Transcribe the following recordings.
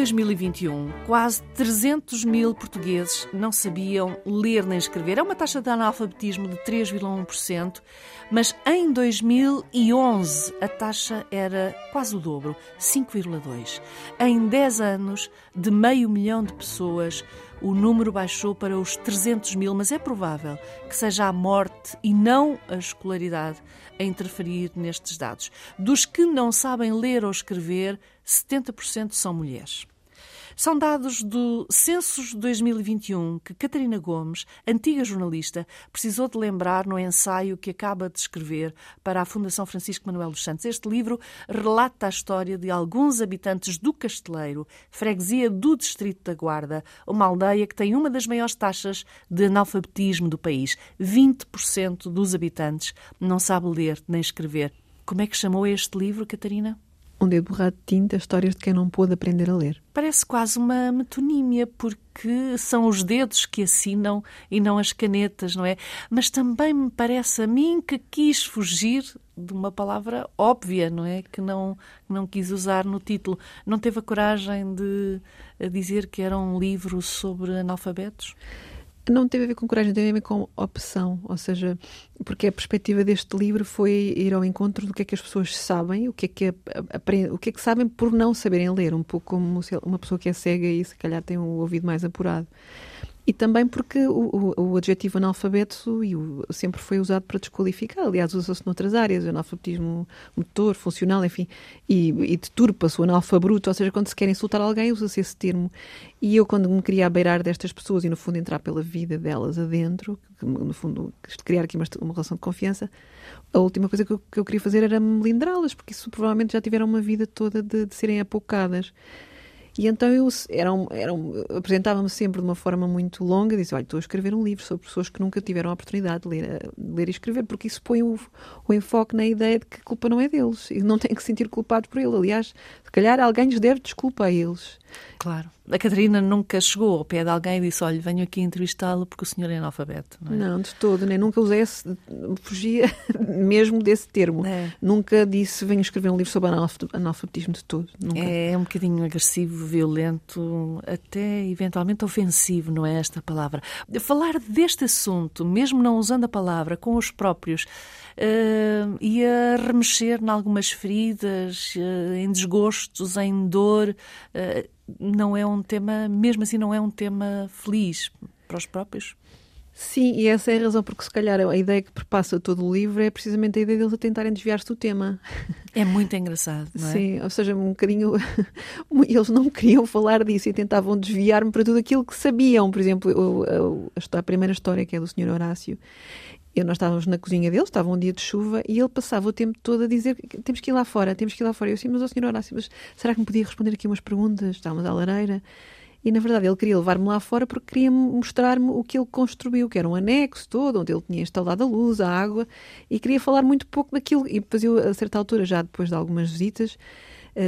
2021, quase 300 mil portugueses não sabiam ler nem escrever. É uma taxa de analfabetismo de 3,1%, mas em 2011 a taxa era quase o dobro, 5,2%. Em 10 anos, de meio milhão de pessoas, o número baixou para os 300 mil, mas é provável que seja a morte e não a escolaridade a interferir nestes dados. Dos que não sabem ler ou escrever, 70% são mulheres. São dados do Census 2021 que Catarina Gomes, antiga jornalista, precisou de lembrar no ensaio que acaba de escrever para a Fundação Francisco Manuel dos Santos. Este livro relata a história de alguns habitantes do Casteleiro, freguesia do Distrito da Guarda, uma aldeia que tem uma das maiores taxas de analfabetismo do país. 20% dos habitantes não sabe ler nem escrever. Como é que chamou este livro, Catarina? Um dedo borrado de tinta, histórias de quem não pôde aprender a ler. Parece quase uma metonímia, porque são os dedos que assinam e não as canetas, não é? Mas também me parece a mim que quis fugir de uma palavra óbvia, não é? Que não, não quis usar no título. Não teve a coragem de dizer que era um livro sobre analfabetos? Não teve a ver com coragem, teve a ver com opção, ou seja, porque a perspectiva deste livro foi ir ao encontro do que é que as pessoas sabem, o que é que aprendem, o que é que sabem por não saberem ler, um pouco como uma pessoa que é cega e se calhar tem o ouvido mais apurado. E também porque o, o, o adjetivo analfabeto o, sempre foi usado para desqualificar. Aliás, usa-se noutras áreas, analfabetismo motor, funcional, enfim, e, e deturpa-se o analfabruto, ou seja, quando se quer insultar alguém, usa-se esse termo. E eu, quando me queria abeirar destas pessoas e, no fundo, entrar pela vida delas adentro, no fundo, criar aqui uma, uma relação de confiança, a última coisa que eu, que eu queria fazer era melindrá-las, porque isso provavelmente já tiveram uma vida toda de, de serem apocadas. E então eu um, apresentava-me sempre de uma forma muito longa, disse, olha, estou a escrever um livro sobre pessoas que nunca tiveram a oportunidade de ler, ler e escrever, porque isso põe o, o enfoque na ideia de que a culpa não é deles e não têm que se sentir culpados por ele. Aliás, se calhar alguém lhes deve desculpa a eles. Claro. A Catarina nunca chegou ao pé de alguém e disse: Olha, venho aqui entrevistá-lo porque o senhor é analfabeto. Não, é? não de todo, nem nunca usei esse, fugia mesmo desse termo. É. Nunca disse: Venho escrever um livro sobre analfabetismo de todo. Nunca. É um bocadinho agressivo, violento, até eventualmente ofensivo, não é esta palavra. Falar deste assunto, mesmo não usando a palavra, com os próprios, uh, ia remexer em algumas feridas, uh, em desgostos, em dor. Uh, não é um tema, mesmo assim, não é um tema feliz para os próprios. Sim, e essa é a razão, porque se calhar a ideia que perpassa todo o livro é precisamente a ideia deles a tentarem desviar-se do tema. É muito engraçado, não é? Sim, ou seja, um bocadinho. Eles não queriam falar disso e tentavam desviar-me para tudo aquilo que sabiam. Por exemplo, a, primeira história, que é do Sr. Horácio, eu, nós estávamos na cozinha dele, estava um dia de chuva, e ele passava o tempo todo a dizer temos que ir lá fora, temos que ir lá fora. Eu assim, mas o senhor Horácio, mas será que me podia responder aqui umas perguntas? Estávamos à lareira. E, na verdade, ele queria levar-me lá fora porque queria mostrar-me o que ele construiu, que era um anexo todo, onde ele tinha instalado a luz, a água, e queria falar muito pouco daquilo. E depois eu, a certa altura, já depois de algumas visitas,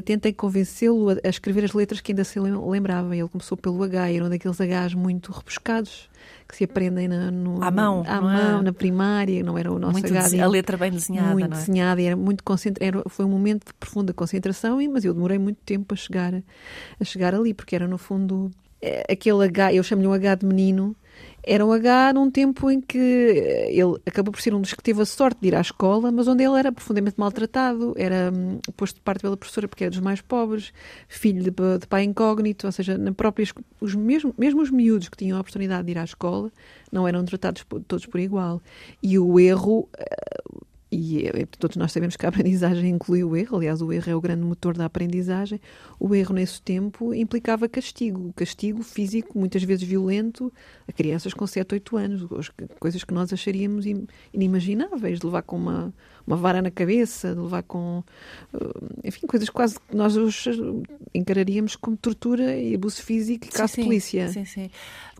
tentei convencê-lo a, a, escrever as letras que ainda se lembrava. Ele começou pelo H, eram daqueles Hs muito rebuscados que se aprendem na, no, à mão, à mão é? na primária, não era o nosso muito H. A letra bem desenhada, muito é? desenhada e era muito concentra... era, foi um momento de profunda concentração, mas eu demorei muito tempo a chegar a chegar ali, porque era no fundo eh, aquele H, eu chamo-lhe um H de menino, era um H num tempo em que eh, ele acabou por ser um dos que teve a sorte de ir à escola, mas onde ele era profundamente maltratado, era um, posto de parte pela professora porque era dos mais pobres, filho de, de pai incógnito, ou seja, na própria, os mesmo, mesmo os miúdos que tinham a oportunidade de ir à escola não eram tratados todos por igual. E o erro uh, e eh, todos nós sabemos que a aprendizagem inclui o erro, aliás, o erro é o grande motor da aprendizagem. O erro, nesse tempo, implicava castigo, castigo físico, muitas vezes violento, a crianças com 7, 8 anos, coisas que nós acharíamos inimagináveis, de levar com uma, uma vara na cabeça, de levar com. Eh, enfim, coisas quase que nós os encararíamos como tortura e abuso físico e caso sim, de polícia. Sim, sim.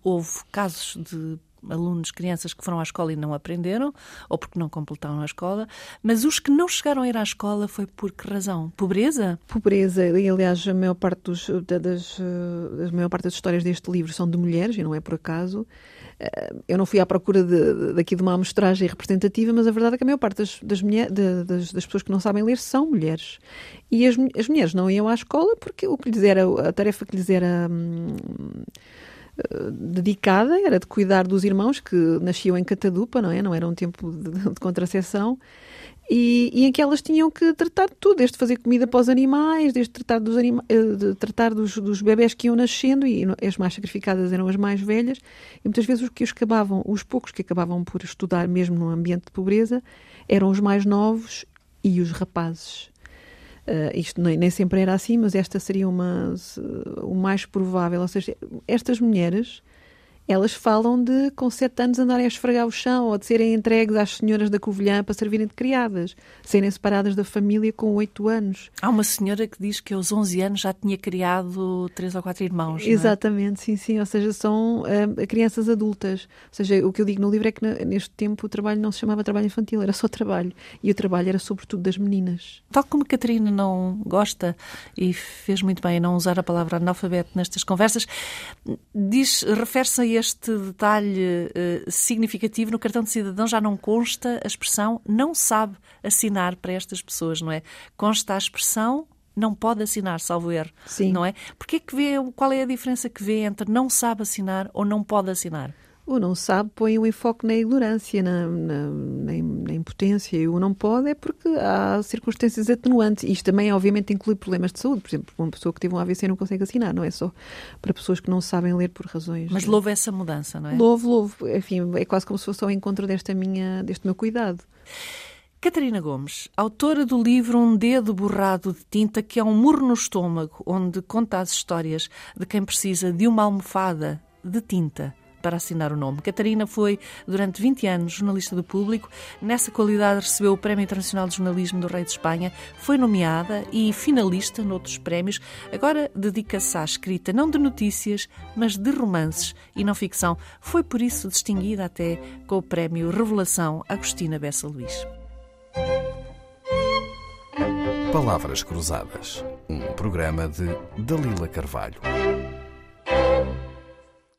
Houve casos de alunos, crianças que foram à escola e não aprenderam, ou porque não completaram a escola, mas os que não chegaram a ir à escola foi por que razão? Pobreza? Pobreza, e aliás a maior parte, dos, das, a maior parte das histórias deste livro são de mulheres, e não é por acaso. Eh, eu não fui à procura de, daqui de uma amostragem representativa, mas a verdade é que a maior parte das, das, mulher, das, das pessoas que não sabem ler são mulheres. E as, as mulheres não iam à escola porque o que lhes era, a tarefa que lhes era. Hum, dedicada era de cuidar dos irmãos que nasciam em catadupa, não é? Não era um tempo de, de contracepção. E, e, em que elas tinham que tratar de tudo, desde fazer comida para os animais, desde tratar dos, anima eh, de tratar dos, dos bebés que iam nascendo, e as mais sacrificadas eram as mais velhas, e muitas vezes os que os acabavam, os poucos que acabavam por estudar mesmo num ambiente de pobreza, eram os mais novos e os rapazes. Uh, isto nem, nem, sempre era assim, mas esta seria uma, o mais provável. Ou seja, estas mulheres elas falam de, com sete anos, andarem a esfregar o chão ou de serem entregues às senhoras da Covilhã para servirem de criadas, serem separadas da família com oito anos. Há uma senhora que diz que aos 11 anos já tinha criado três ou quatro irmãos. Exatamente, é? sim, sim. Ou seja, são uh, crianças adultas. Ou seja, o que eu digo no livro é que neste tempo o trabalho não se chamava trabalho infantil, era só trabalho. E o trabalho era sobretudo das meninas. Tal como Catarina não gosta e fez muito bem a não usar a palavra analfabeto nestas conversas, diz, refere-se a este detalhe uh, significativo, no cartão de cidadão já não consta a expressão não sabe assinar para estas pessoas, não é? Consta a expressão não pode assinar, salvo erro, Sim. não é? Porque é que vê, qual é a diferença que vê entre não sabe assinar ou não pode assinar? O não sabe põe o enfoque na ignorância, na, na, na, na, impotência. E o não pode é porque há circunstâncias atenuantes. Isto também, obviamente, inclui problemas de saúde. Por exemplo, uma pessoa que teve um AVC não consegue assinar, não é só para pessoas que não sabem ler por razões. Mas louvo essa mudança, não é? Louvo, louvo. Enfim, é quase como se fosse ao encontro desta minha, deste meu cuidado. Catarina Gomes, autora do livro Um Dedo Borrado de Tinta, que é um murro no estômago, onde conta as histórias de quem precisa de uma almofada de tinta para assinar o nome. Catarina foi, durante 20 anos, jornalista do público. Nessa qualidade, recebeu o Prémio Internacional de Jornalismo do Rei de Espanha, foi nomeada e finalista noutros prémios. Agora dedica-se à escrita não de notícias, mas de romances e não ficção. Foi por isso distinguida até com o Prémio Revelação Agostina Bessa Luís. Palavras Cruzadas, um programa de Dalila Carvalho.